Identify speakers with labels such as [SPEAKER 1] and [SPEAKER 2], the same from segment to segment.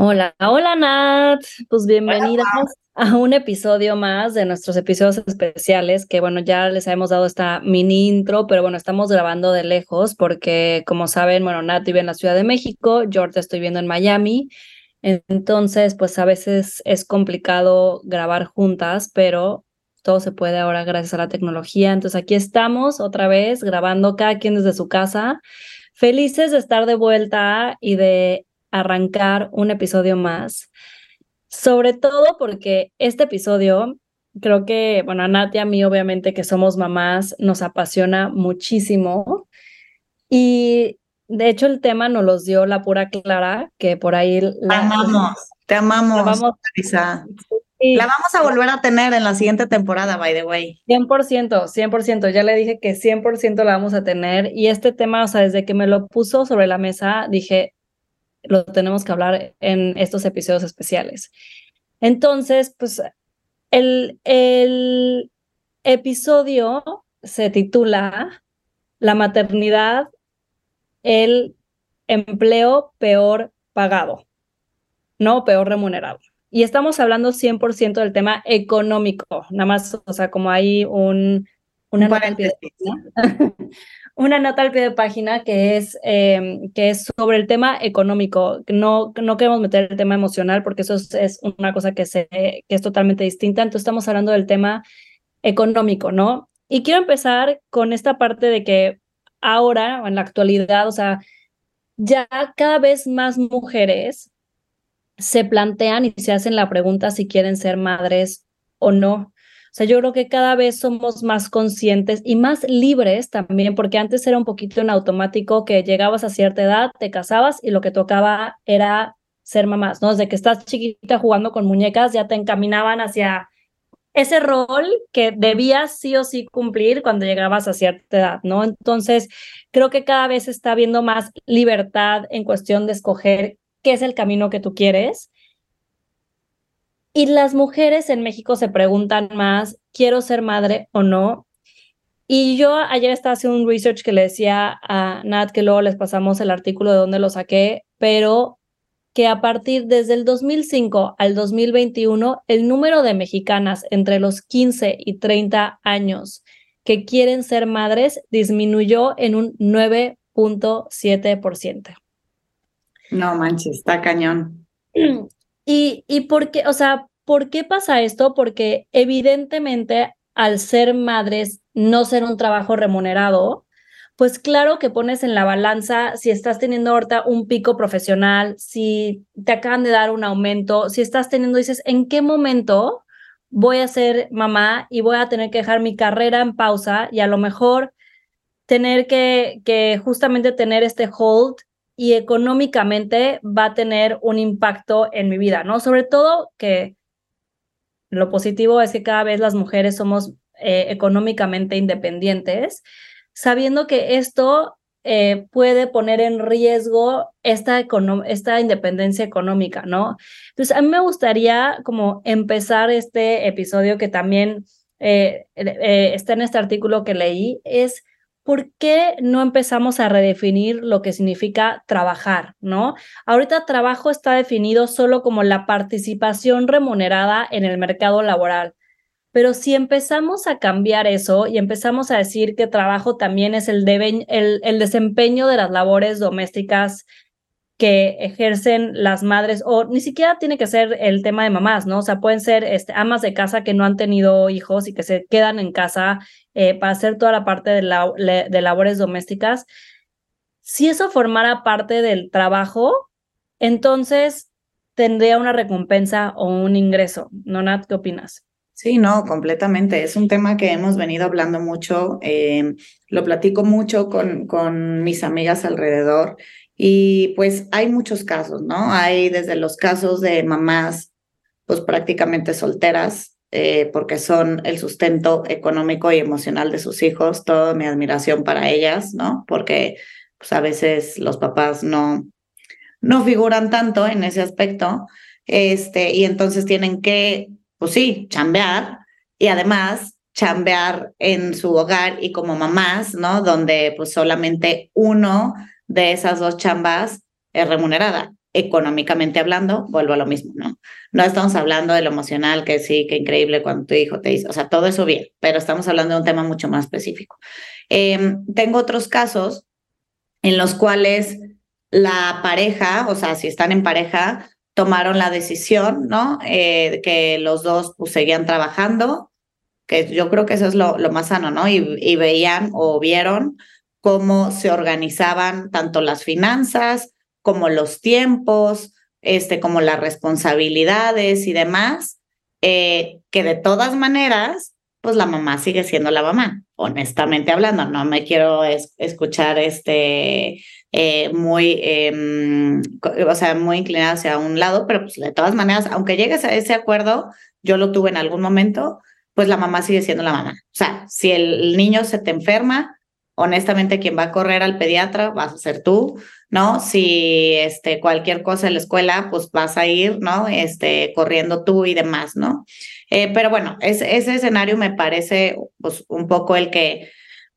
[SPEAKER 1] Hola, hola Nat, pues bienvenidas a un episodio más de nuestros episodios especiales, que bueno, ya les hemos dado esta mini intro, pero bueno, estamos grabando de lejos porque como saben, bueno, Nat vive en la Ciudad de México, George estoy viendo en Miami, entonces pues a veces es complicado grabar juntas, pero todo se puede ahora gracias a la tecnología, entonces aquí estamos otra vez grabando cada quien desde su casa, felices de estar de vuelta y de arrancar un episodio más. Sobre todo porque este episodio, creo que, bueno, a Nat y a mí, obviamente, que somos mamás, nos apasiona muchísimo. Y de hecho, el tema nos los dio la pura Clara, que por ahí. La,
[SPEAKER 2] amamos, te amamos,
[SPEAKER 1] La vamos-
[SPEAKER 2] Marisa.
[SPEAKER 1] Sí,
[SPEAKER 2] La vamos a volver a tener en la siguiente temporada, by the way.
[SPEAKER 1] 100%, 100%. Ya le dije que 100% la vamos a tener. Y este tema, o sea, desde que me lo puso sobre la mesa, dije, lo tenemos que hablar en estos episodios especiales. Entonces, pues, el, el episodio se titula La maternidad, el empleo peor pagado, no peor remunerado. Y estamos hablando 100% del tema económico, nada más, o sea, como hay un, una,
[SPEAKER 2] Un paréntesis.
[SPEAKER 1] página, una nota al pie de página que es, eh, que es sobre el tema económico. No, no queremos meter el tema emocional porque eso es, es una cosa que, se, que es totalmente distinta. Entonces estamos hablando del tema económico, ¿no? Y quiero empezar con esta parte de que ahora, en la actualidad, o sea, ya cada vez más mujeres se plantean y se hacen la pregunta si quieren ser madres o no. Sea, yo creo que cada vez somos más conscientes y más libres también, porque antes era un poquito en automático que llegabas a cierta edad, te casabas y lo que tocaba era ser mamás, ¿no? Desde que estás chiquita jugando con muñecas, ya te encaminaban hacia ese rol que debías sí o sí cumplir cuando llegabas a cierta edad, ¿no? Entonces, creo que cada vez está habiendo más libertad en cuestión de escoger qué es el camino que tú quieres. Y las mujeres en México se preguntan más, ¿quiero ser madre o no? Y yo ayer estaba haciendo un research que le decía a Nat, que luego les pasamos el artículo de dónde lo saqué, pero que a partir desde el 2005 al 2021, el número de mexicanas entre los 15 y 30 años que quieren ser madres disminuyó en un 9.7%.
[SPEAKER 2] No manches, está cañón.
[SPEAKER 1] Y, y por qué, o sea, ¿por qué pasa esto? Porque evidentemente al ser madres, no ser un trabajo remunerado, pues claro que pones en la balanza si estás teniendo ahorita un pico profesional, si te acaban de dar un aumento, si estás teniendo, dices, ¿en qué momento voy a ser mamá y voy a tener que dejar mi carrera en pausa y a lo mejor tener que, que justamente tener este hold y económicamente va a tener un impacto en mi vida, ¿no? Sobre todo que lo positivo es que cada vez las mujeres somos eh, económicamente independientes, sabiendo que esto eh, puede poner en riesgo esta, esta independencia económica, ¿no? Entonces, a mí me gustaría como empezar este episodio que también eh, está en este artículo que leí, es ¿por qué no empezamos a redefinir lo que significa trabajar, no? Ahorita trabajo está definido solo como la participación remunerada en el mercado laboral. Pero si empezamos a cambiar eso y empezamos a decir que trabajo también es el, el desempeño de las labores domésticas que ejercen las madres, o ni siquiera tiene que ser el tema de mamás, ¿no? O sea, pueden ser este, amas de casa que no han tenido hijos y que se quedan en casa eh, para hacer toda la parte de, la, de labores domésticas. Si eso formara parte del trabajo, entonces tendría una recompensa o un ingreso, ¿no, Nat? ¿Qué opinas?
[SPEAKER 3] Sí, no, completamente. Es un tema que hemos venido hablando mucho, eh, lo platico mucho con mis amigas alrededor y pues hay muchos casos, ¿no? Hay desde los casos de mamás, pues prácticamente solteras, eh, porque son el sustento económico y emocional de sus hijos, toda mi admiración para ellas, ¿no? Porque pues a veces los papás no, no figuran tanto en ese aspecto, este, y entonces tienen que, pues sí, chambear y además chambear en su hogar y como mamás, ¿no? Donde pues solamente uno de esas dos chambas es remunerada. Económicamente hablando, vuelvo a lo mismo, ¿no? No estamos hablando de lo emocional, que sí, que increíble cuando tu hijo te dice, o sea, todo eso bien, pero estamos hablando de un tema mucho más específico. Em, tengo otros casos en los cuales la pareja, o sea, si están en pareja, tomaron la decisión, ¿no? Eh, que los dos pues, seguían trabajando, que yo creo que eso es lo, lo más sano, ¿no? Y, y, veían o vieron cómo se organizaban tanto las finanzas como los tiempos, este, como las responsabilidades y demás, eh, que de todas maneras, pues la mamá sigue siendo la mamá, honestamente hablando, no me quiero escuchar este eh, muy, eh, o sea, muy inclinada hacia un lado, pero pues de todas maneras, aunque llegues a ese acuerdo, yo lo tuve en algún momento, pues la mamá sigue siendo la mamá. O sea, si el niño se te enferma, honestamente quien va a correr al pediatra vas a ser tú, ¿no? Si este, cualquier cosa en la escuela, pues vas a ir, ¿no? Este, corriendo tú y demás, ¿no? Eh, pero bueno, ese escenario me parece pues un poco el que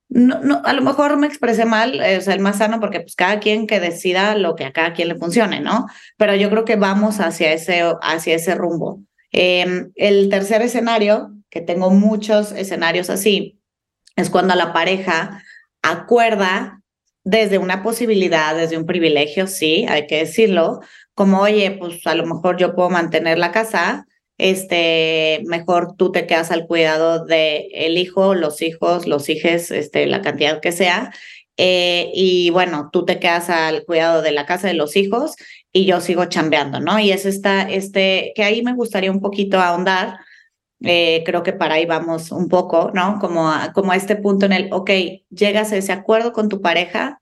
[SPEAKER 3] no, no, a lo mejor me expresé mal, es el más sano porque pues cada quien que decida lo que a cada quien le funcione, ¿no? Pero yo creo que vamos hacia ese, hacia ese rumbo. Em, el tercer escenario, que tengo muchos escenarios así, es cuando la pareja acuerda desde una posibilidad, desde un privilegio, sí, hay que decirlo, como, oye, pues a lo mejor yo puedo mantener la casa, este, mejor tú te quedas al cuidado del el hijo, los hijos, los hijes, este, la cantidad que sea. Eh, y bueno, tú te quedas al cuidado de la casa de los hijos y yo sigo chambeando, ¿no? Y es esta, este, que ahí me gustaría un poquito ahondar. Eh, creo que para ahí vamos un poco, ¿no? Como a, como a este punto en el, ok, llegas a ese acuerdo con tu pareja,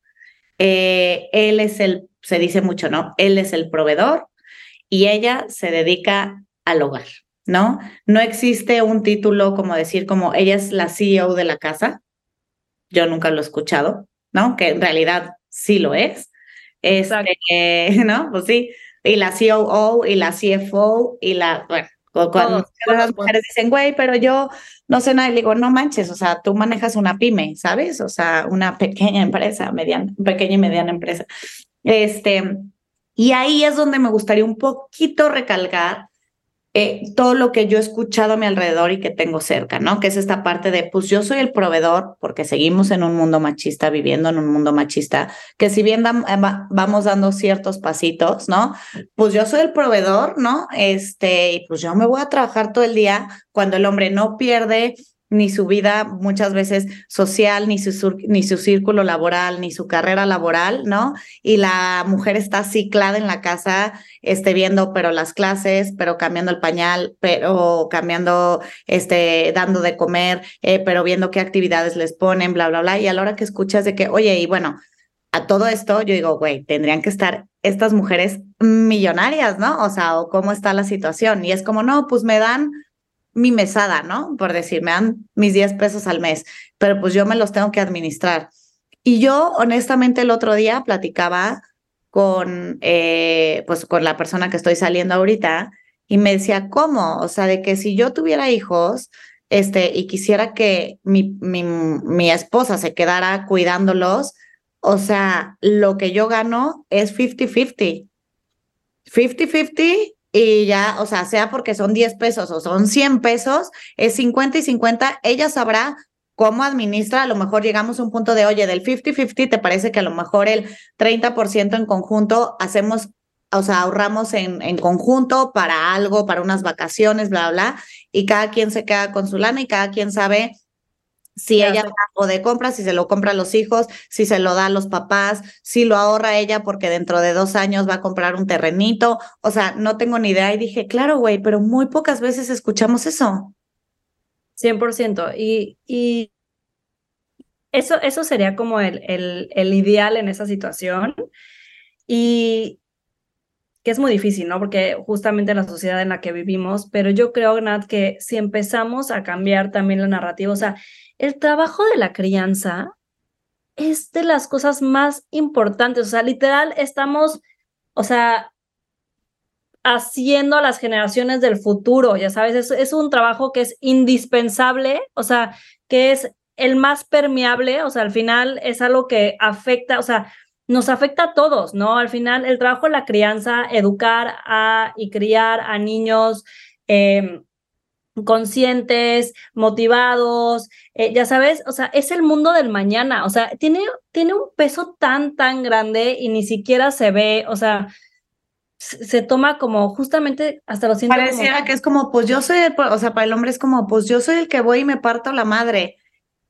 [SPEAKER 3] eh, él es el, se dice mucho, ¿no? Él es el proveedor y ella se dedica al hogar, ¿no? No existe un título como decir como ella es la CEO de la casa. Yo nunca lo he escuchado, ¿no? Que en realidad sí lo es. Este, ¿no? Pues sí. Y la COO y la CFO y la, bueno, cuando las mujeres dicen, güey, pero yo no sé nada, y digo, no manches, o sea, tú manejas una pyme, ¿sabes? O sea, una pequeña empresa, mediana, pequeña y mediana empresa. Este, y ahí es donde me gustaría un poquito recalcar eh, todo lo que yo he escuchado a mi alrededor y que tengo cerca, ¿no? Que es esta parte de, pues yo soy el proveedor, porque seguimos en un mundo machista, viviendo en un mundo machista, que si bien eh, vamos dando ciertos pasitos, ¿no? Pues yo soy el proveedor, ¿no? Este, y pues yo me voy a trabajar todo el día cuando el hombre no pierde ni su vida muchas veces social, ni su, ni su círculo laboral, ni su carrera laboral, ¿no? Y la mujer está ciclada en la casa, esté viendo, pero las clases, pero cambiando el pañal, pero cambiando, este, dando de comer, eh, pero viendo qué actividades les ponen, bla, bla, bla. Y a la hora que escuchas de que, oye, y bueno, a todo esto, yo digo, güey, tendrían que estar estas mujeres millonarias, ¿no? O sea, o cómo está la situación. Y es como, no, pues me dan mi mesada, ¿no? Por decir, me dan mis 10 pesos al mes, pero pues yo me los tengo que administrar. Y yo, honestamente, el otro día platicaba con, eh, pues, con la persona que estoy saliendo ahorita y me decía, ¿cómo? O sea, de que si yo tuviera hijos, este, y quisiera que mi, mi, mi esposa se quedara cuidándolos, o sea, lo que yo gano es 50-50. 50-50 y ya, o sea, sea porque son 10 pesos o son 100 pesos, es 50 y 50, ella sabrá cómo administra, a lo mejor llegamos a un punto de, oye, del 50-50, ¿te parece que a lo mejor el 30% en conjunto hacemos, o sea, ahorramos en, en conjunto para algo, para unas vacaciones, bla, bla, y cada quien se queda con su lana y cada quien sabe si ella o de compra, si se lo compra a los hijos, si se lo da a los papás, si lo ahorra ella porque dentro de dos años va a comprar un terrenito. O sea, no tengo ni idea. Y dije, claro, güey, pero muy pocas veces escuchamos eso.
[SPEAKER 1] 100%. Y, y eso, eso sería como el, el, el ideal en esa situación. Y que es muy difícil, ¿no? Porque justamente la sociedad en la que vivimos, pero yo creo, Nat, que si empezamos a cambiar también la narrativa, o sea, el trabajo de la crianza es de las cosas más importantes, o sea, literal estamos, o sea, haciendo a las generaciones del futuro, ya sabes, es, es un trabajo que es indispensable, o sea, que es el más permeable, o sea, al final es algo que afecta, o sea, nos afecta a todos, ¿no? Al final, el trabajo de la crianza, educar y criar a niños em, conscientes, motivados, eh, ya sabes, o sea, es el mundo del mañana, o sea, tiene, tiene un peso tan, tan grande y ni siquiera se ve, o sea, se toma como justamente hasta lo siento.
[SPEAKER 3] Pareciera que es como, pues yo soy, el, o sea, para el hombre es como, pues yo soy el que voy y me parto la madre.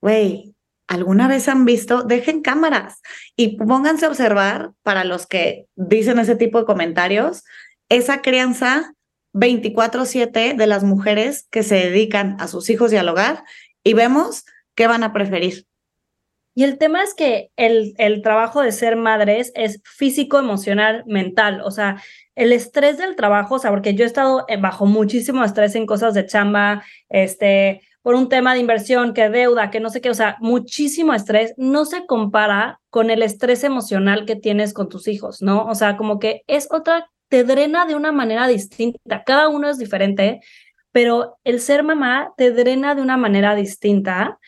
[SPEAKER 3] Güey, ¿alguna vez han visto? Dejen cámaras y pónganse a observar para los que dicen ese tipo de comentarios, esa crianza 24/7 de las mujeres que se dedican a sus hijos y al hogar y vemos qué van a preferir.
[SPEAKER 1] Y el tema es que el, el trabajo de ser madres es físico, emocional, mental. O sea, el estrés del trabajo, o sea, porque yo he estado bajo muchísimo estrés en cosas de chamba, este, por un tema de inversión, que deuda, que no sé qué, o sea, muchísimo estrés, no se compara con el estrés emocional que tienes con tus hijos, ¿no? O sea, como que es otra, te drena de una manera distinta, cada uno es diferente, pero el ser mamá te drena de una manera distinta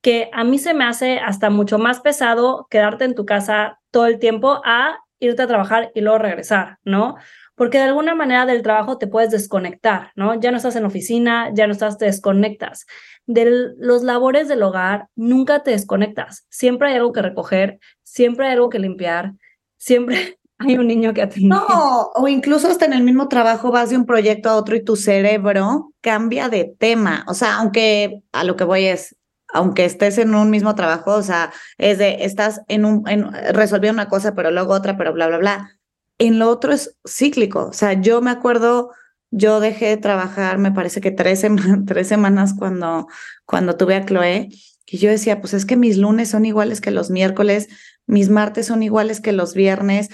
[SPEAKER 1] que a mí se me hace hasta mucho más pesado quedarte en tu casa todo el tiempo a irte a trabajar y luego regresar, ¿no? Porque de alguna manera del trabajo te puedes desconectar, ¿no? Ya no estás en oficina, ya no estás, te desconectas. De los labores del hogar, nunca te desconectas. Siempre hay algo que recoger, siempre hay algo que limpiar, siempre hay un niño que atender.
[SPEAKER 3] No, o incluso hasta en el mismo trabajo vas de un proyecto a otro y tu cerebro cambia de tema. O sea, aunque a lo que voy es, aunque estés en un mismo trabajo, o sea, es de, estás en un, en, resolviendo una cosa, pero luego otra, pero bla, bla, bla. En lo otro es cíclico. O sea, yo me acuerdo, yo dejé de trabajar, me parece que tres, semanas, tres semanas cuando, cuando tuve a Chloe, y yo decía, pues es que mis lunes son iguales que los miércoles, mis martes son iguales que los viernes,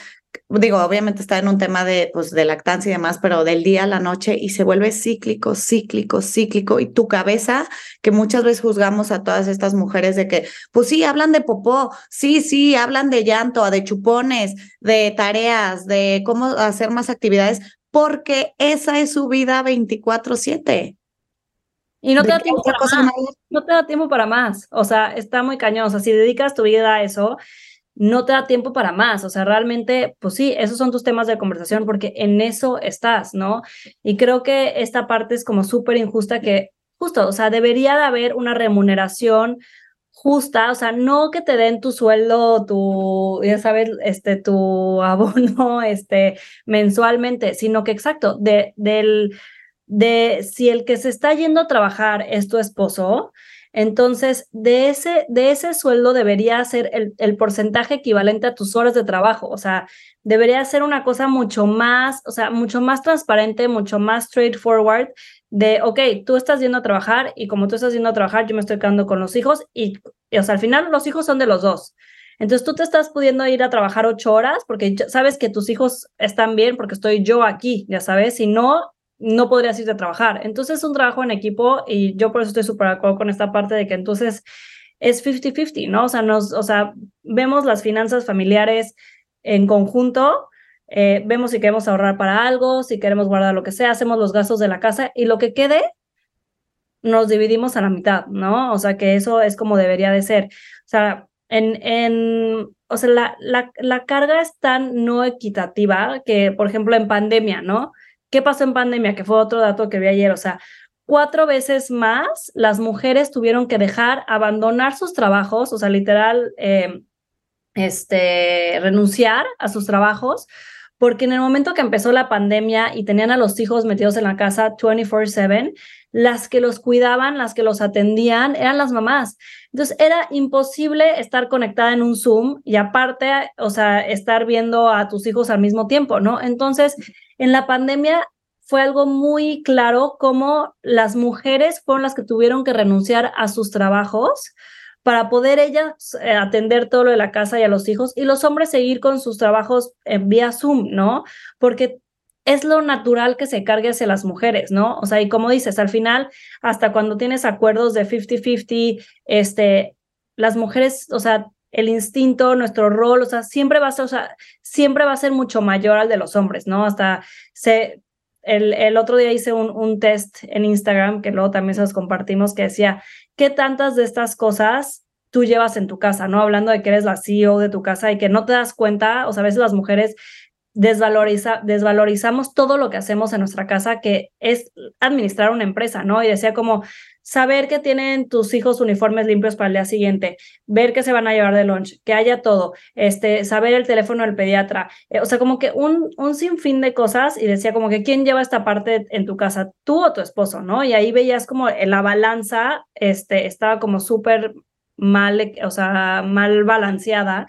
[SPEAKER 3] digo, obviamente está en un tema de, pues, de lactancia y demás, pero del día a la noche y se vuelve cíclico, cíclico, cíclico. Y tu cabeza, que muchas veces juzgamos a todas estas mujeres de que, pues sí, hablan de popó, sí, sí, hablan de llanto, de chupones, de tareas, de cómo hacer más actividades, porque esa es su vida 24/7.
[SPEAKER 1] Y no te, da tiempo para más. no te da tiempo para más. O sea, está muy cañón. O sea, si dedicas tu vida a eso, no te da tiempo para más. O sea, realmente, pues sí, esos son tus temas de conversación porque en eso estás, ¿no? Y creo que esta parte es como súper injusta que justo, o sea, debería de haber una remuneración justa, o sea, no que te den tu sueldo, tu, ya sabes, este, tu abono, este, mensualmente, sino que exacto, de, del, de si el que se está yendo a trabajar es tu esposo, entonces, de ese, de ese sueldo debería ser el, el, porcentaje equivalente a tus horas de trabajo. O sea, debería ser una cosa mucho más, o sea, mucho más transparente, mucho más straightforward de, ok, tú estás yendo a trabajar y como tú estás yendo a trabajar, yo me estoy quedando con los hijos y, y o sea, al final los hijos son de los dos. Entonces tú te estás pudiendo ir a trabajar ocho horas porque sabes que tus hijos están bien porque estoy yo aquí, ya sabes, si no, no podrías irte a trabajar. Entonces es un trabajo en equipo y yo por eso estoy súper de acuerdo con esta parte de que entonces es 50-50, ¿no? O sea, nos, o sea, vemos las finanzas familiares en conjunto, eh, vemos si queremos ahorrar para algo, si queremos guardar lo que sea, hacemos los gastos de la casa y lo que quede nos dividimos a la mitad, ¿no? O sea, que eso es como debería de ser. O sea, en, en o sea, la, la, la carga es tan no equitativa que, por ejemplo, en pandemia, ¿no? ¿Qué pasó en pandemia? Que fue otro dato que vi ayer, o sea, cuatro veces más las mujeres tuvieron que dejar, abandonar sus trabajos, o sea, literal, eh, este, renunciar a sus trabajos, porque en el momento que empezó la pandemia y tenían a los hijos metidos en la casa 24/7, las que los cuidaban, las que los atendían, eran las mamás. Entonces era imposible estar conectada en un Zoom y aparte, o sea, estar viendo a tus hijos al mismo tiempo, ¿no? Entonces, en la pandemia fue algo muy claro cómo las mujeres fueron las que tuvieron que renunciar a sus trabajos para poder ellas eh, atender todo lo de la casa y a los hijos y los hombres seguir con sus trabajos en vía Zoom, ¿no? Porque es lo natural que se cargue hacia las mujeres, ¿no? O sea, y como dices, al final, hasta cuando tienes acuerdos de 50-50, este, las mujeres, o sea, el instinto, nuestro rol, o sea, siempre va a ser, o sea, siempre va a ser mucho mayor al de los hombres, ¿no? Hasta se, el, el otro día hice un, un test en Instagram, que luego también se los compartimos, que decía, ¿qué tantas de estas cosas tú llevas en tu casa, ¿no? Hablando de que eres la CEO de tu casa y que no te das cuenta, o sea, a veces las mujeres desvaloriza, desvalorizamos todo lo que hacemos en nuestra casa, que es administrar una empresa, ¿no? Y decía como saber que tienen tus hijos uniformes limpios para el día siguiente, ver que se van a llevar de lunch, que haya todo, este, saber el teléfono del pediatra, eh, o sea, como que un, un sinfín de cosas y decía como que quién lleva esta parte en tu casa, tú o tu esposo, ¿no? Y ahí veías como la balanza, este, estaba como súper mal, o sea, mal balanceada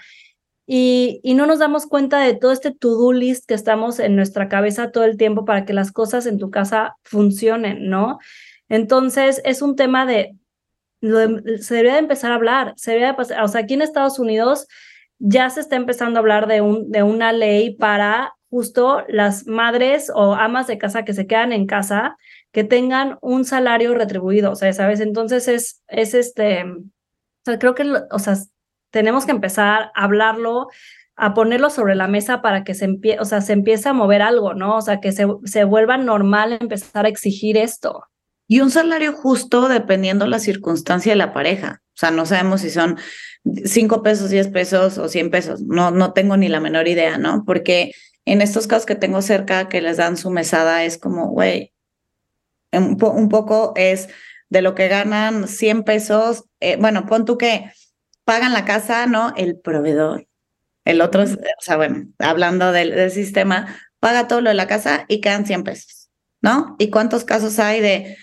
[SPEAKER 1] y, y, no nos damos cuenta de todo este to-do list que estamos en nuestra cabeza todo el tiempo para que las cosas en tu casa funcionen, ¿no? Entonces, es un tema de, se debería de empezar a hablar, se debería de pasar, o sea, aquí en Estados Unidos ya se está empezando a hablar de, un, de una ley para justo las madres o amas de casa que se quedan en casa, que tengan un salario retribuido, o sea, ¿sabes? Entonces es, es este, o sea, creo que, o sea, tenemos que empezar a hablarlo, a ponerlo sobre la mesa para que se, empie o sea, se empiece a mover algo, ¿no? O sea, que se, se vuelva normal empezar a exigir esto.
[SPEAKER 3] Y un salario justo dependiendo la circunstancia de la pareja. O sea, no sabemos si son cinco pesos, diez pesos o cien pesos. No, no tengo ni la menor idea, ¿no? Porque en estos casos que tengo cerca que les dan su mesada es como, güey, un, un, poco es de lo que ganan 100 pesos. Eh, bueno, pon tú que pagan la casa, ¿no? El proveedor. El otro, o sea, bueno, hablando del, del sistema, paga todo lo de la casa y quedan 100 pesos, ¿no? ¿Y cuántos casos hay de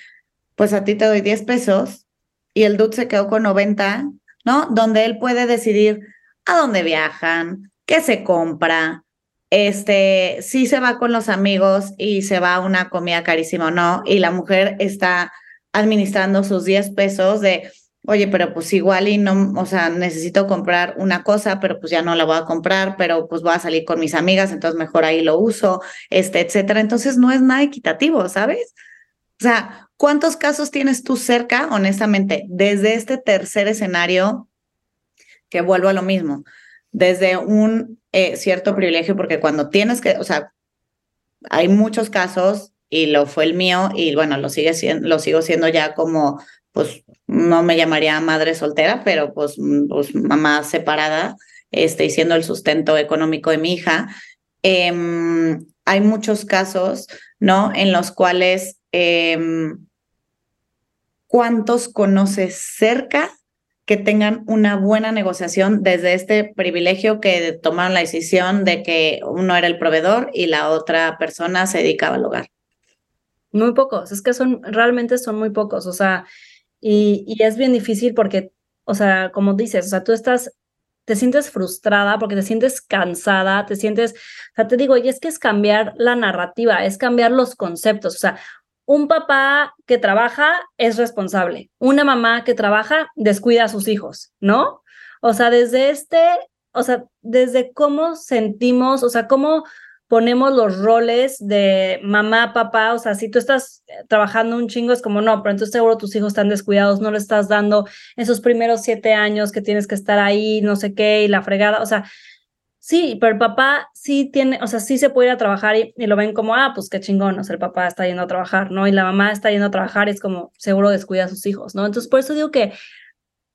[SPEAKER 3] pues a ti te doy 10 pesos y el dude se quedó con 90, ¿no? Donde él puede decidir a dónde viajan, qué se compra, este, si se va con los amigos y se va a una comida carísima o no, y la mujer está administrando sus 10 pesos de, oye, pero pues igual y no, o sea, necesito comprar una cosa, pero pues ya no la voy a comprar, pero pues voy a salir con mis amigas, entonces mejor ahí lo uso, este, etcétera. Entonces no es nada equitativo, ¿sabes? O sea, ¿Cuántos casos tienes tú cerca, honestamente, desde este tercer escenario, que vuelvo a lo mismo, desde un eh, cierto privilegio, porque cuando tienes que, o sea, hay muchos casos y lo fue el mío y bueno, lo, sigue lo sigo siendo ya como, pues no me llamaría madre soltera, pero pues, pues mamá separada, este, y siendo el sustento económico de mi hija. Eh, hay muchos casos, ¿no? En los cuales eh, ¿cuántos conoces cerca que tengan una buena negociación desde este privilegio que tomaron la decisión de que uno era el proveedor y la otra persona se dedicaba al hogar?
[SPEAKER 1] Muy pocos, es que son, realmente son muy pocos, o sea, y, y es bien difícil porque, o sea, como dices, o sea, tú estás te sientes frustrada porque te sientes cansada, te sientes, o sea, te digo, y es que es cambiar la narrativa, es cambiar los conceptos, o sea, un papá que trabaja es responsable, una mamá que trabaja descuida a sus hijos, ¿no? O sea, desde este, o sea, desde cómo sentimos, o sea, cómo ponemos los roles de mamá, papá, o sea, si tú estás trabajando un chingo es como no, pero entonces seguro tus hijos están descuidados, no le estás dando esos primeros siete años que tienes que estar ahí, no sé qué, y la fregada, o sea, Sí, pero el papá sí tiene, o sea, sí se puede ir a trabajar y, lo ven como, ah, pues qué chingón, o sea, el papá está yendo a trabajar, ¿no? Y la mamá está yendo a trabajar y es como, seguro descuida a sus hijos, ¿no? Entonces, por eso digo que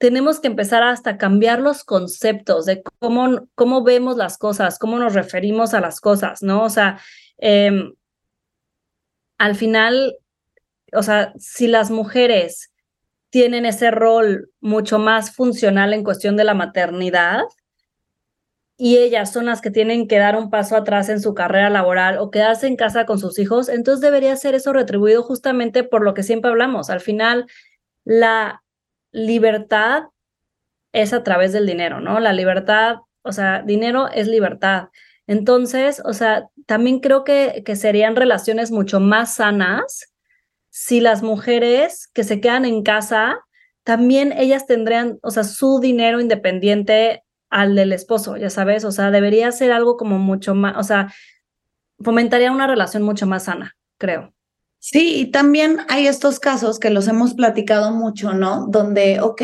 [SPEAKER 1] tenemos que empezar hasta cambiar los conceptos de cómo, cómo vemos las cosas, cómo nos referimos a las cosas, ¿no? O sea, eh, al final, o sea, si las mujeres tienen ese rol mucho más funcional en cuestión de la maternidad, y ellas son las que tienen que dar un paso atrás en su carrera laboral o quedarse en casa con sus hijos, entonces debería ser eso retribuido justamente por lo que siempre hablamos. Al final, la libertad es a través del dinero, ¿no? La libertad, o sea, dinero es libertad. Entonces, o sea, también creo que, que serían relaciones mucho más sanas si las mujeres que se quedan en casa, también ellas tendrían, o sea, su dinero independiente al del esposo, ya sabes, o sea, debería ser algo como mucho más, o sea, fomentaría una relación mucho más sana, creo.
[SPEAKER 3] Sí, y también hay estos casos que los hemos platicado mucho, ¿no? Donde, ok,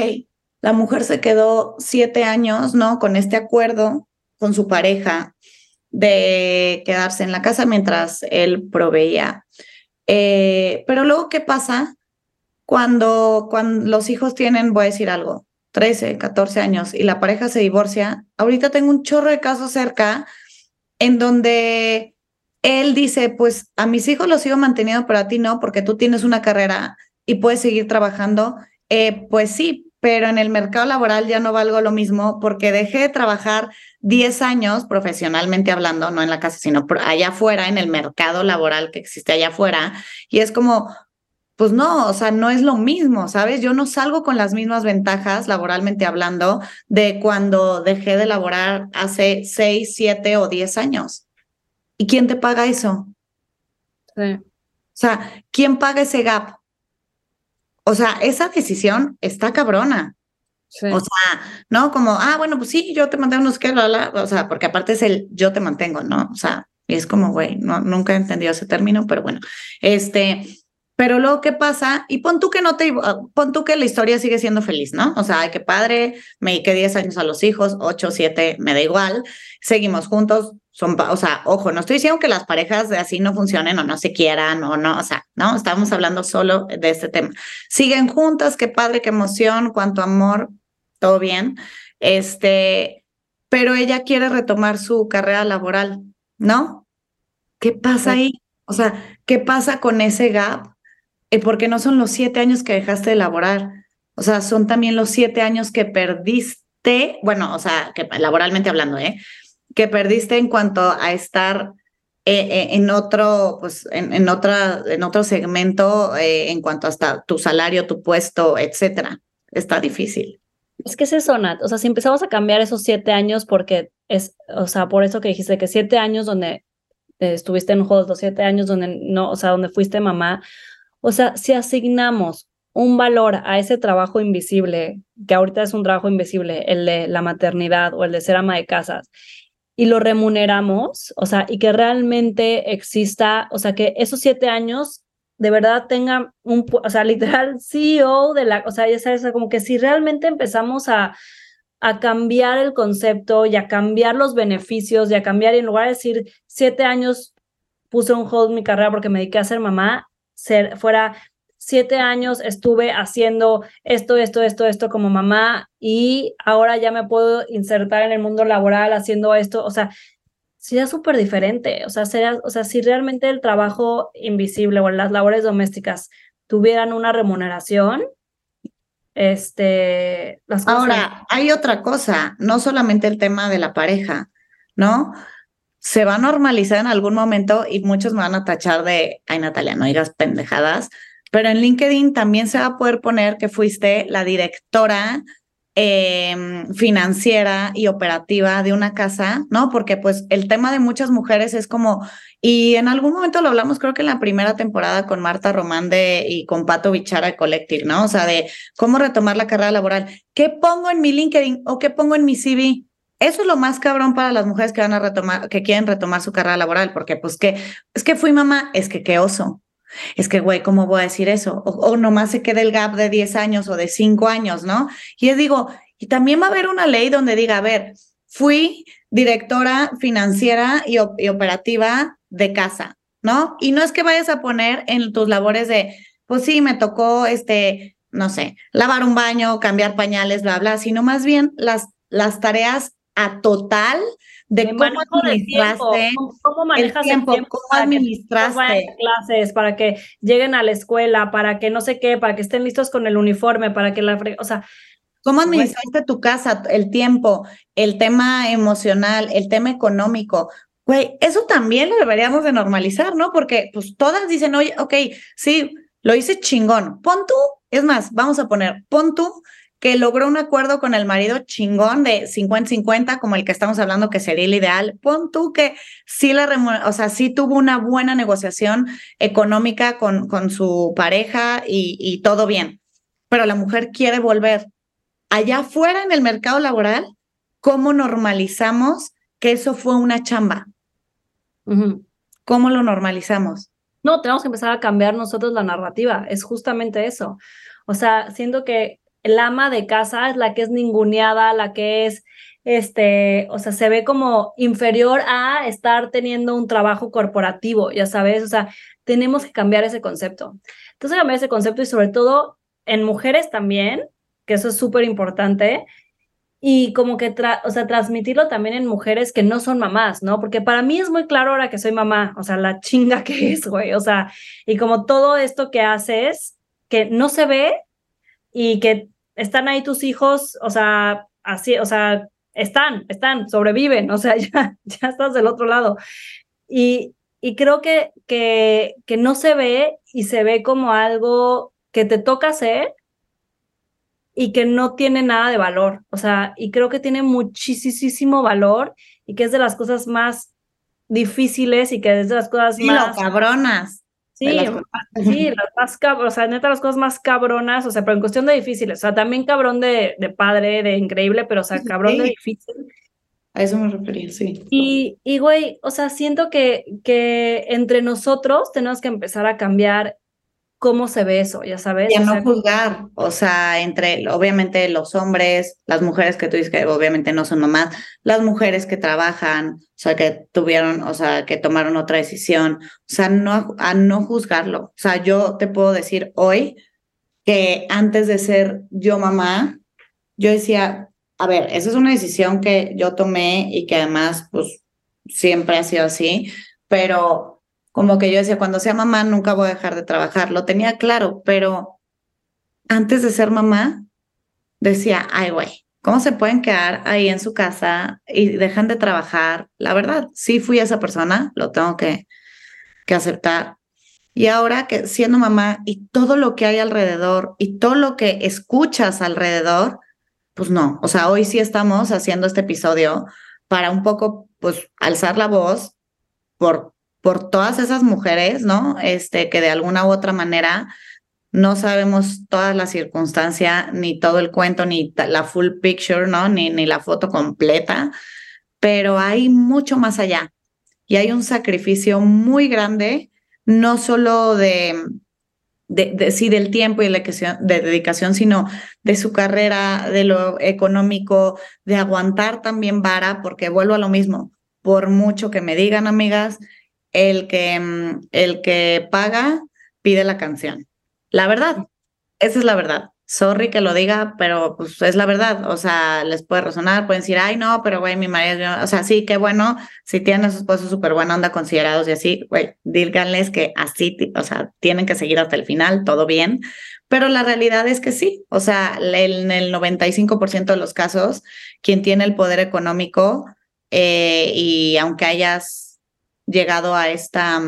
[SPEAKER 3] la mujer se quedó siete años, ¿no? Con este acuerdo con su pareja de quedarse en la casa mientras él proveía. Eh, pero luego, ¿qué pasa cuando, cuando los hijos tienen, voy a decir algo, 13, 14 años y la pareja se divorcia? Ahorita tengo un chorro de casos cerca en donde él dice, pues a mis hijos los sigo manteniendo, pero a ti no, porque tú tienes una carrera y puedes seguir trabajando. Eh, pues sí, pero en el mercado laboral ya no valgo lo mismo porque dejé de trabajar 10 años profesionalmente hablando, no en la casa, sino allá afuera, en el mercado laboral que existe allá afuera. Y es como, pues no, o sea, no es lo mismo, ¿sabes? Yo no salgo con las mismas ventajas laboralmente hablando de cuando dejé de laborar hace 6, 7 o 10 años. ¿Y quién te paga eso?
[SPEAKER 1] Sí.
[SPEAKER 3] O sea, ¿quién paga ese gap? O sea, esa decisión está cabrona. Sí. O sea, ¿no? Como, ah, bueno, pues sí, yo te mantengo, no sé qué, o sea, porque aparte es el yo te mantengo, ¿no? O sea, y es como, güey, no, nunca he entendido ese término, pero bueno, este, pero luego, ¿qué pasa? Y pon tú que no te, ah, pon tú que la historia sigue siendo feliz, ¿no? O sea, ay, qué padre, me dediqué 10 años a los hijos, 8, 7, me da igual, seguimos juntos, son, o sea, ojo, no estoy diciendo que las parejas así no funcionen o no se quieran o no, o sea, no, estamos hablando solo de este tema. Siguen juntas, qué padre, qué emoción, cuánto amor, todo bien. Este, pero ella quiere retomar su carrera laboral, ¿no? ¿Qué pasa ahí? O sea, ¿qué pasa con ese gap? Eh, porque no son los siete años que dejaste de laborar, o sea, son también los siete años que perdiste, bueno, o sea, que laboralmente hablando, ¿eh? Que perdiste en cuanto a estar eh, eh, en otro, pues, en, en, otra, en otro segmento, en cuanto hasta tu salario, tu puesto, etcétera. Está difícil.
[SPEAKER 1] Es que es eso, Nat. O sea, si empezamos a cambiar esos siete años, porque es, o sea, por eso que dijiste que siete años donde estuviste en hold, los siete años donde no, o sea, donde fuiste mamá, o sea, si asignamos un valor a ese trabajo invisible, que ahorita es un trabajo invisible, el de la maternidad o el de ser ama de casas, y lo remuneramos, o sea, y que realmente exista, o sea, que esos siete años de verdad tengan un, o sea, literal CEO de la, o sea, ya sabes, como que si realmente empezamos a, a cambiar el concepto y a cambiar los beneficios y a cambiar, y en lugar de decir siete años puse un hold mi carrera porque me dediqué a ser mamá, ser, fuera siete años estuve haciendo esto, esto, esto, esto como mamá y ahora ya me puedo insertar en el mundo laboral haciendo esto, o sea, sería súper diferente, o sea, sería, o sea, si realmente el trabajo invisible o las labores domésticas tuvieran una remuneración, este, las
[SPEAKER 3] cosas... Ahora, hay otra cosa, no solamente el tema de la pareja, ¿no? se va a normalizar en algún momento y muchos me van a tachar de, ay Natalia, no digas pendejadas, pero en LinkedIn también se va a poder poner que fuiste la directora em, financiera y operativa de una casa, ¿no? Porque pues el tema de muchas mujeres es como, y en algún momento lo hablamos, creo que en la primera temporada con Marta Román de, y con Pato Bichara Collective, ¿no? O sea, de cómo retomar la carrera laboral. ¿Qué pongo en mi LinkedIn o qué pongo en mi CV? Eso es lo más cabrón para las mujeres que van a retomar, que quieren retomar su carrera laboral, porque pues que es que fui mamá, es que qué oso. Es que, güey, ¿cómo voy a decir eso? O, nomás se queda el gap de 10 años o de 5 años, ¿no? Y yo digo, y también va a haber una ley donde diga, a ver, fui directora financiera y, y operativa de casa, ¿no? Y no es que vayas a poner en tus labores de, pues sí, me tocó, este, no sé, lavar un baño, cambiar pañales, bla, bla, sino más bien las, las tareas a total de, cómo administraste
[SPEAKER 1] cómo, manejas
[SPEAKER 3] el tiempo, cómo administraste
[SPEAKER 1] clases para que lleguen a la escuela, para que no sé qué, para que estén listos con el uniforme, para que la, o sea,
[SPEAKER 3] ¿Cómo administraste tu casa, el tiempo, el tema emocional, el tema económico? Güey, eso también lo deberíamos de normalizar, ¿no? Porque pues todas dicen, oye, ok, sí, lo hice chingón. Pon tú, es más, vamos a poner, pon tú que logró un acuerdo con el marido chingón de 50-50, como el que estamos hablando que sería el ideal. Pon tú que sí, la o sea, sí tuvo una buena negociación económica con, con su pareja y, y todo bien, pero la mujer quiere volver. Allá afuera en el mercado laboral, ¿cómo normalizamos que eso fue una chamba? ¿Cómo lo normalizamos?
[SPEAKER 1] No, tenemos que empezar a cambiar nosotros la narrativa, es justamente eso. O sea, siento que el ama de casa es la que es ninguneada, la que es, este, o sea, se ve como inferior a estar teniendo un trabajo corporativo, ya sabes, o sea, tenemos que cambiar ese concepto. Entonces, cambiar ese concepto y sobre todo en mujeres también, que eso es súper importante, y como que, o sea, transmitirlo también en mujeres que no son mamás, ¿no? Porque para mí es muy claro ahora que soy mamá, o sea, la chinga que es, güey, o sea, y como todo esto que haces, que no se ve y que están ahí tus hijos, o sea, así, o sea, están, están, sobreviven, o sea, ya, ya estás del otro lado. Y, y creo que, que, que no se ve y se ve como algo que te toca hacer y que no tiene nada de valor. O sea, y creo que tiene muchísimo valor y que es de las cosas más difíciles y que es de las cosas
[SPEAKER 3] sí,
[SPEAKER 1] más...
[SPEAKER 3] cabronas.
[SPEAKER 1] Sí, sí, las más cabronas, o sea, neta las cosas más cabronas, o sea, pero en cuestión de difíciles, o sea, también cabrón de, de padre, de increíble, pero o sea, cabrón de difícil.
[SPEAKER 3] A eso me refería, sí.
[SPEAKER 1] Y, y güey, o sea, siento que, que entre nosotros tenemos que empezar a cambiar cómo se ve eso, ya sabes.
[SPEAKER 3] Y a no juzgar, o sea, entre obviamente los hombres, las mujeres que tú dices que obviamente no son mamás, las mujeres que trabajan, o sea, que tuvieron, o sea, que tomaron otra decisión, o sea, no, a no juzgarlo. O sea, yo te puedo decir hoy que antes de ser yo mamá, yo decía, a ver, esa es una decisión que yo tomé y que además, pues, siempre ha sido así, pero como que yo decía, cuando sea mamá nunca voy a dejar de trabajar, lo tenía claro, pero antes de ser mamá, decía, ay, güey, ¿cómo se pueden quedar ahí en su casa y dejan de trabajar? La verdad, sí fui esa persona, lo tengo que, que aceptar. Y ahora que siendo mamá y todo lo que hay alrededor y todo lo que escuchas alrededor, pues no, o sea, hoy sí estamos haciendo este episodio para un poco, pues, alzar la voz por por todas esas mujeres, ¿no? Este, que de alguna u otra manera no sabemos toda la circunstancia, ni todo el cuento, ni la full picture, ¿no? Ni, ni la foto completa, pero hay mucho más allá. Y hay un sacrificio muy grande, no solo de, de, sí, del tiempo y la de dedicación, sino de su carrera, de lo económico, de aguantar también vara, porque vuelvo a lo mismo, por mucho que me digan, amigas, el que, mm, el que paga pide la canción. La verdad, esa es la verdad. Sorry que lo diga, pero pues es la verdad. O sea, les puede resonar, pueden decir, ay, no, pero güey, mi marido, o sea, sí, qué bueno, si tienen a sus esposos súper buena onda considerados y así, güey, díganles que así, o sea, tienen que seguir hasta el final, todo bien. Pero la realidad es que sí, o sea, en el 95% de los casos, quien tiene el poder económico eh, y aunque hayas llegado a esta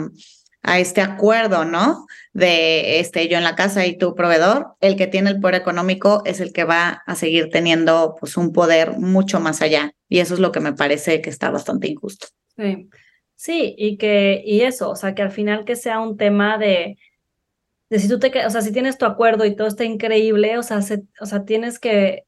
[SPEAKER 3] a este acuerdo, ¿no? De este yo en la casa y tu proveedor, el que tiene el poder económico es el que va a seguir teniendo pues un poder mucho más allá y eso es lo que me parece que está bastante injusto.
[SPEAKER 1] Sí. Sí, y que y eso, o sea, que al final que sea un tema de de si tú te, o sea, si tienes tu acuerdo y todo está increíble, o sea, o sea, tienes que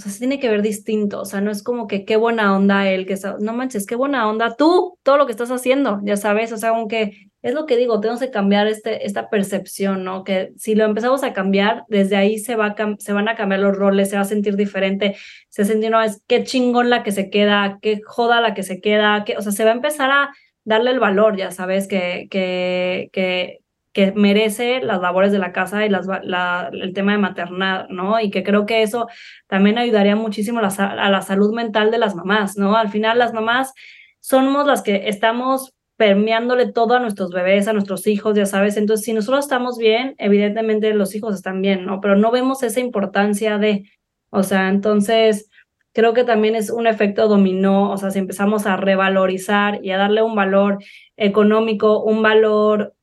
[SPEAKER 1] o sea, se tiene que ver distinto, o sea, no es como que qué buena onda él, que no manches, qué buena onda tú, todo lo que estás haciendo, ya sabes, o sea, aunque es lo que digo, tenemos que cambiar este, esta percepción, ¿no? Que si lo empezamos a cambiar, desde ahí se, va se van a cambiar los roles, se va a sentir diferente, se siente una vez, qué chingón la que se queda, qué joda la que se queda, que, o sea, se va a empezar a darle el valor, ya sabes, que, que, que, que merece las labores de la casa y las, el tema de maternidad, ¿no? Y que creo que eso también ayudaría muchísimo a la, a la salud mental de las mamás, ¿no? Al final las mamás somos las que estamos permeándole todo a nuestros bebés, a nuestros hijos, ya sabes. Entonces, si nosotros estamos bien, evidentemente los hijos están bien, ¿no? Pero no vemos esa importancia de, o sea, entonces creo que también es un efecto dominó, o sea, si empezamos a revalorizar y a darle un valor económico, un valor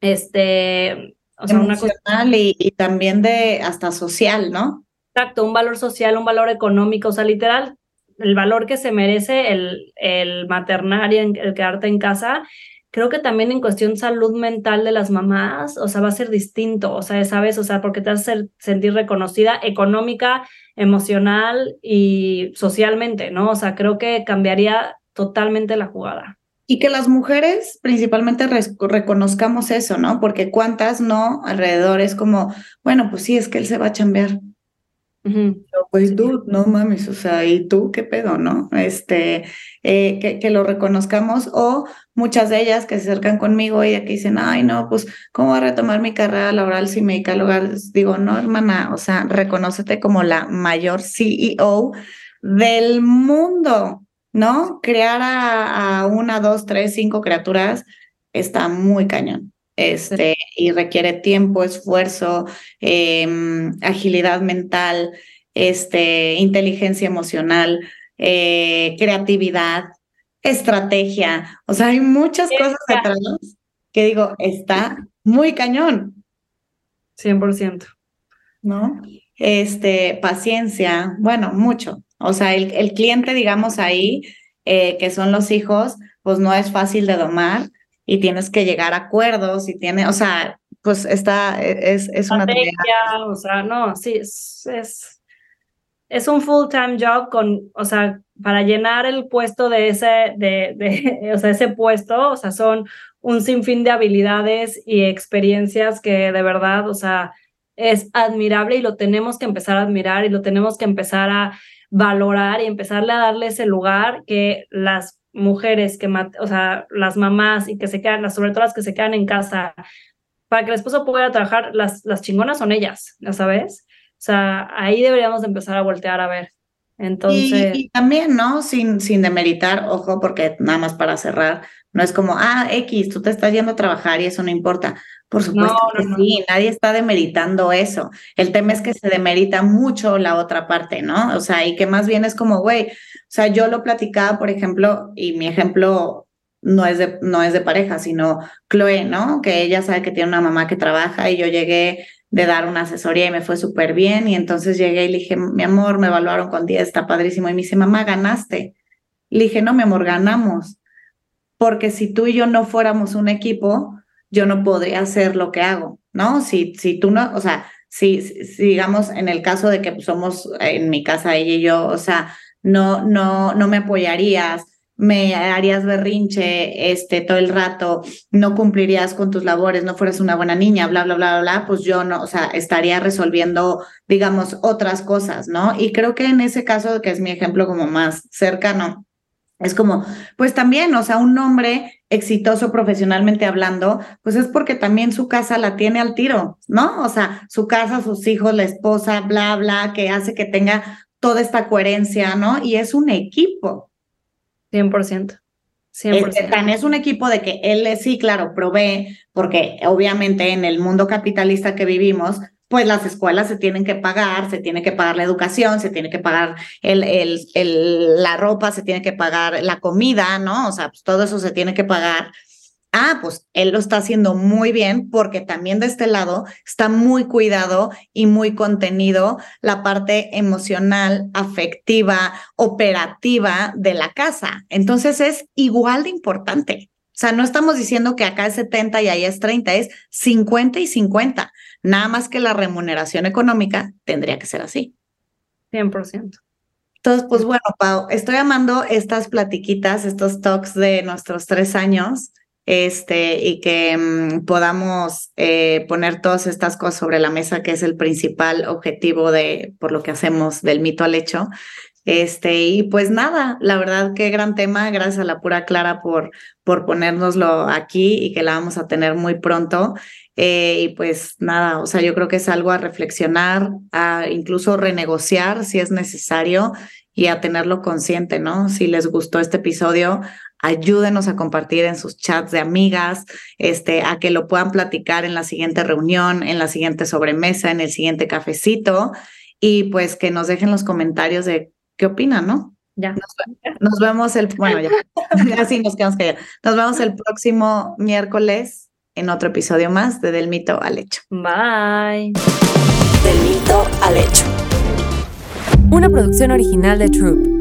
[SPEAKER 1] este,
[SPEAKER 3] o sea, una cosa... y, y, también de hasta social, ¿no?
[SPEAKER 1] Exacto, un valor social, un valor económico, o sea, literal, el valor que se merece el, el maternar y el quedarte en casa creo que también en cuestión salud mental de las mamás, o sea, va a ser distinto, o sea, sabes, o sea, porque te vas a sentir reconocida económica, emocional y socialmente, ¿no? O sea, creo que cambiaría totalmente la jugada.
[SPEAKER 3] Y que las mujeres principalmente reconozcamos eso, ¿no? Porque cuántas no alrededor es como, bueno, pues sí, es que él se va a chambear pues tú, no mames, o sea, ¿y tú qué pedo, no? Este, eh, que, que, lo reconozcamos, o muchas de ellas que se acercan conmigo y que dicen, ay, no, pues, ¿cómo voy a retomar mi carrera laboral si me dedico al hogar? Digo, no, hermana, o sea, reconócete como la mayor CEO del mundo, ¿no? Crear a, a una, dos, tres, cinco criaturas está muy cañón este, y requiere tiempo, esfuerzo, em, agilidad mental, este, inteligencia emocional, eh, creatividad, estrategia. O sea, hay muchas cosas detrás que digo, está muy cañón.
[SPEAKER 1] 100%.
[SPEAKER 3] ¿No? Este, paciencia, bueno, mucho. O sea, el, el cliente, digamos ahí, eh, que son los hijos, pues no es fácil de domar y tienes que llegar a acuerdos y tiene, o sea, pues está, e, es, es una
[SPEAKER 1] tarea. O sea, no, sí, es, es, es un full-time job con, o sea, para llenar el puesto de ese, de, de, o sea, ese puesto, o sea, son un sinfín de habilidades y experiencias que de verdad, o sea, es admirable y lo tenemos que empezar a admirar y lo tenemos que empezar a valorar y empezarle a darle ese lugar que las mujeres que, o sea, las mamás y que se quedan, sobre todo las que se quedan en casa, para que el esposo pueda trabajar, las, las chingonas son ellas, ¿ya sabes? O sea, ahí deberíamos empezar a voltear a ver. Entonces.
[SPEAKER 3] Y, también, ¿no? Sin, sin demeritar, ojo, porque nada más para cerrar, no es como, ah, X, tú te estás yendo a trabajar y eso no importa. Por supuesto que sí, nadie está demeritando eso. El tema es que se demerita mucho la otra parte, ¿no? O sea, y que más bien es como, güey, o sea, yo lo platicaba, por ejemplo, y mi ejemplo no es de, no es de pareja, sino Chloe, ¿no? Que ella sabe que tiene una mamá que trabaja y yo llegué de dar una asesoría y me fue súper bien. Y entonces llegué y le dije, mi amor, me evaluaron con 10, está padrísimo. Y me dice, mamá, ganaste. Le dije, no, mi amor, ganamos. Porque si tú y yo no fuéramos un equipo, yo no podría hacer lo que hago, ¿no? Si, si tú no, o sea, si, si digamos en el caso de que somos en mi casa ella y yo, o sea, no, no, no me apoyarías, me harías berrinche este todo el rato, no cumplirías con tus labores, no fueras una buena niña, bla, bla, bla, bla, pues yo no, o sea, estaría resolviendo, digamos, otras cosas, ¿no? Y creo que en ese caso, que es mi ejemplo como más cercano, es como, pues también, o sea, un hombre exitoso profesionalmente hablando, pues es porque también su casa la tiene al tiro, ¿no? O sea, su casa, sus hijos, la esposa, bla, bla, que hace que tenga toda esta coherencia, ¿no? Y es un equipo.
[SPEAKER 1] 100%.
[SPEAKER 3] 100%. Es, un equipo de que él sí, claro, provee, porque obviamente en el mundo capitalista que vivimos, pues las escuelas se tienen que pagar, se tiene que pagar la educación, se tiene que pagar el, el, el, la ropa, se tiene que pagar la comida, ¿no? O sea, pues todo eso se tiene que pagar. Ah, pues él lo está haciendo muy bien porque también de este lado está muy cuidado y muy contenido la parte emocional, afectiva, operativa de la casa. Entonces es igual de importante. O sea, no estamos diciendo que acá es 70 y ahí es 30, es 50 y 50. Nada más que la remuneración económica tendría que ser así.
[SPEAKER 1] 100%.
[SPEAKER 3] Entonces, pues bueno, Pau, estoy amando estas platiquitas, estos talks de nuestros tres años este, y que mm, podamos eh, poner todas estas cosas sobre la mesa, que es el principal objetivo de, por lo que hacemos del mito al hecho. Este, y pues nada, la verdad, qué gran tema. Gracias a la pura Clara por, por ponérnoslo aquí y que la vamos a tener muy pronto. Eh, y pues nada, o sea, yo creo que es algo a reflexionar, a incluso renegociar si es necesario y a tenerlo consciente, ¿no? Si les gustó este episodio, ayúdenos a compartir en sus chats de amigas, este, a que lo puedan platicar en la siguiente reunión, en la siguiente sobremesa, en el siguiente cafecito y pues que nos dejen los comentarios de qué opinan, ¿no?
[SPEAKER 1] Ya.
[SPEAKER 3] Nos, vemos el, bueno, ya, así nos quedamos callados. Nos vemos el próximo miércoles en otro episodio más de Del Mito al Hecho.
[SPEAKER 1] Bye.
[SPEAKER 4] Del Mito al Hecho. Una producción original de Troop.